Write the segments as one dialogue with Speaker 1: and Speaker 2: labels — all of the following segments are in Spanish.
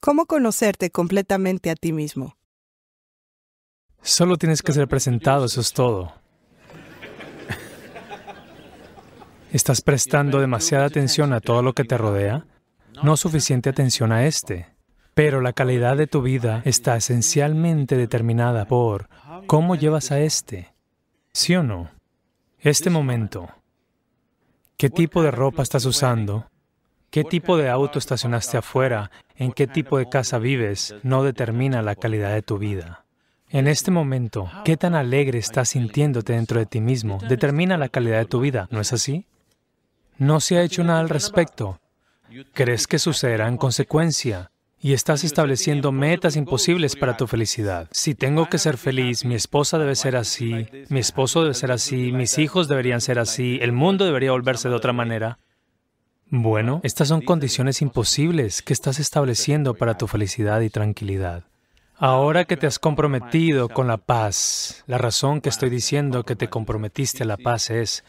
Speaker 1: ¿Cómo conocerte completamente a ti mismo?
Speaker 2: Solo tienes que ser presentado, eso es todo. ¿Estás prestando demasiada atención a todo lo que te rodea? No suficiente atención a este. Pero la calidad de tu vida está esencialmente determinada por cómo llevas a este. ¿Sí o no? Este momento. ¿Qué tipo de ropa estás usando? ¿Qué tipo de auto estacionaste afuera? ¿En qué tipo de casa vives? No determina la calidad de tu vida. En este momento, ¿qué tan alegre estás sintiéndote dentro de ti mismo? Determina la calidad de tu vida, ¿no es así? No se ha hecho nada al respecto. ¿Crees que sucederá en consecuencia? Y estás estableciendo metas imposibles para tu felicidad. Si tengo que ser feliz, mi esposa debe ser así, mi esposo debe ser así, mis hijos deberían ser así, el mundo debería volverse de otra manera. Bueno, estas son condiciones imposibles que estás estableciendo para tu felicidad y tranquilidad. Ahora que te has comprometido con la paz, la razón que estoy diciendo que te comprometiste a la paz es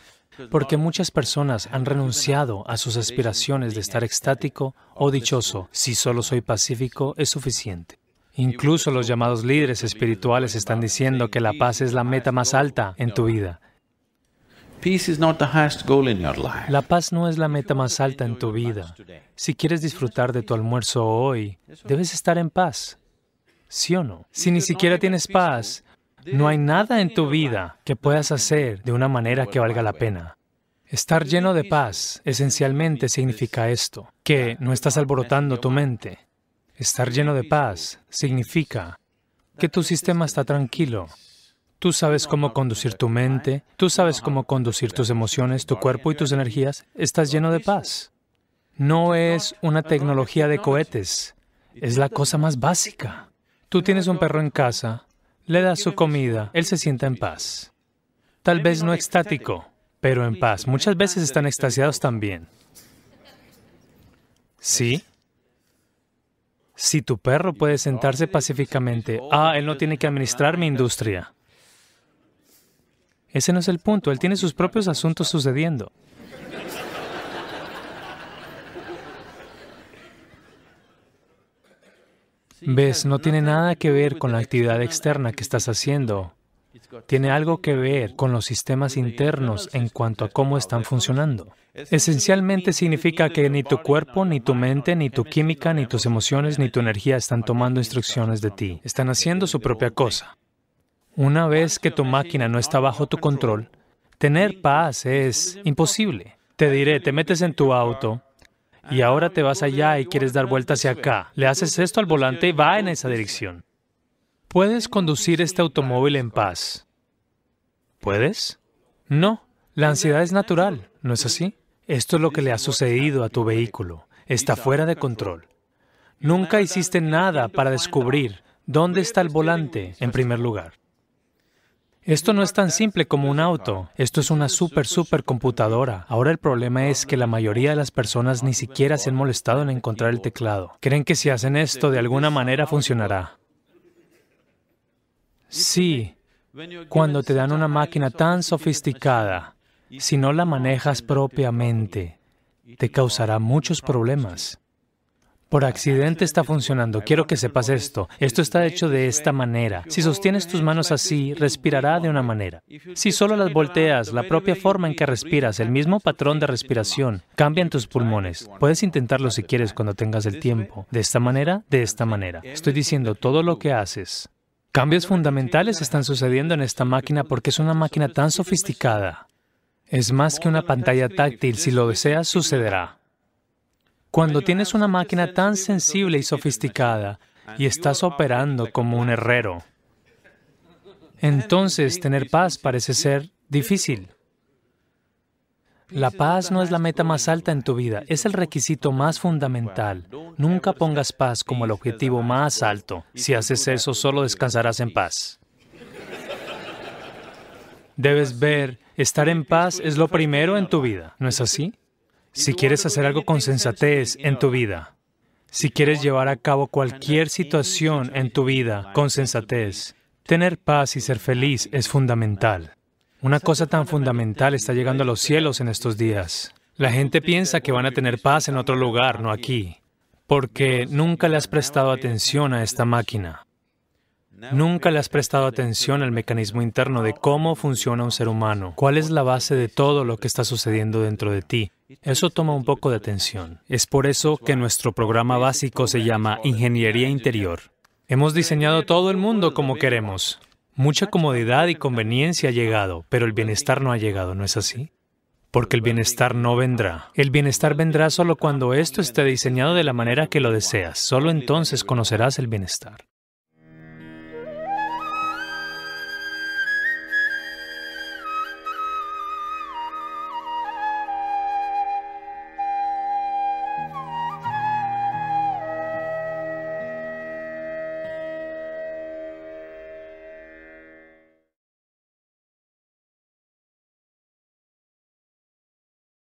Speaker 2: porque muchas personas han renunciado a sus aspiraciones de estar extático o dichoso. Si solo soy pacífico, es suficiente. Incluso los llamados líderes espirituales están diciendo que la paz es la meta más alta en tu vida. La paz no es la meta más alta en tu vida. Si quieres disfrutar de tu almuerzo hoy, debes estar en paz. ¿Sí o no? Si ni siquiera tienes paz, no hay nada en tu vida que puedas hacer de una manera que valga la pena. Estar lleno de paz esencialmente significa esto, que no estás alborotando tu mente. Estar lleno de paz significa que tu sistema está tranquilo, Tú sabes cómo conducir tu mente, tú sabes cómo conducir tus emociones, tu cuerpo y tus energías. Estás lleno de paz. No es una tecnología de cohetes, es la cosa más básica. Tú tienes un perro en casa, le das su comida, él se sienta en paz. Tal vez no extático, pero en paz. Muchas veces están extasiados también. ¿Sí? Si tu perro puede sentarse pacíficamente, ah, él no tiene que administrar mi industria. Ese no es el punto, él tiene sus propios asuntos sucediendo. Ves, no tiene nada que ver con la actividad externa que estás haciendo. Tiene algo que ver con los sistemas internos en cuanto a cómo están funcionando. Esencialmente significa que ni tu cuerpo, ni tu mente, ni tu química, ni tus emociones, ni tu energía están tomando instrucciones de ti. Están haciendo su propia cosa. Una vez que tu máquina no está bajo tu control, tener paz es imposible. Te diré, te metes en tu auto y ahora te vas allá y quieres dar vuelta hacia acá. Le haces esto al volante y va en esa dirección. ¿Puedes conducir este automóvil en paz? ¿Puedes? No. La ansiedad es natural, ¿no es así? Esto es lo que le ha sucedido a tu vehículo. Está fuera de control. Nunca hiciste nada para descubrir dónde está el volante, en primer lugar. Esto no es tan simple como un auto, esto es una super, super computadora. Ahora el problema es que la mayoría de las personas ni siquiera se han molestado en encontrar el teclado. Creen que si hacen esto de alguna manera funcionará. Sí, cuando te dan una máquina tan sofisticada, si no la manejas propiamente, te causará muchos problemas. Por accidente está funcionando. Quiero que sepas esto. Esto está hecho de esta manera. Si sostienes tus manos así, respirará de una manera. Si solo las volteas, la propia forma en que respiras, el mismo patrón de respiración, cambia en tus pulmones. Puedes intentarlo si quieres cuando tengas el tiempo. De esta manera, de esta manera. Estoy diciendo todo lo que haces. Cambios fundamentales están sucediendo en esta máquina porque es una máquina tan sofisticada. Es más que una pantalla táctil. Si lo deseas, sucederá. Cuando tienes una máquina tan sensible y sofisticada y estás operando como un herrero, entonces tener paz parece ser difícil. La paz no es la meta más alta en tu vida, es el requisito más fundamental. Nunca pongas paz como el objetivo más alto. Si haces eso, solo descansarás en paz. Debes ver, estar en paz es lo primero en tu vida, ¿no es así? Si quieres hacer algo con sensatez en tu vida, si quieres llevar a cabo cualquier situación en tu vida con sensatez, tener paz y ser feliz es fundamental. Una cosa tan fundamental está llegando a los cielos en estos días. La gente piensa que van a tener paz en otro lugar, no aquí. porque nunca le has prestado atención a esta máquina. Nunca le has prestado atención al mecanismo interno de cómo funciona un ser humano, cuál es la base de todo lo que está sucediendo dentro de ti. Eso toma un poco de atención. Es por eso que nuestro programa básico se llama Ingeniería Interior. Hemos diseñado todo el mundo como queremos. Mucha comodidad y conveniencia ha llegado, pero el bienestar no ha llegado, ¿no es así? Porque el bienestar no vendrá. El bienestar vendrá solo cuando esto esté diseñado de la manera que lo deseas. Solo entonces conocerás el bienestar.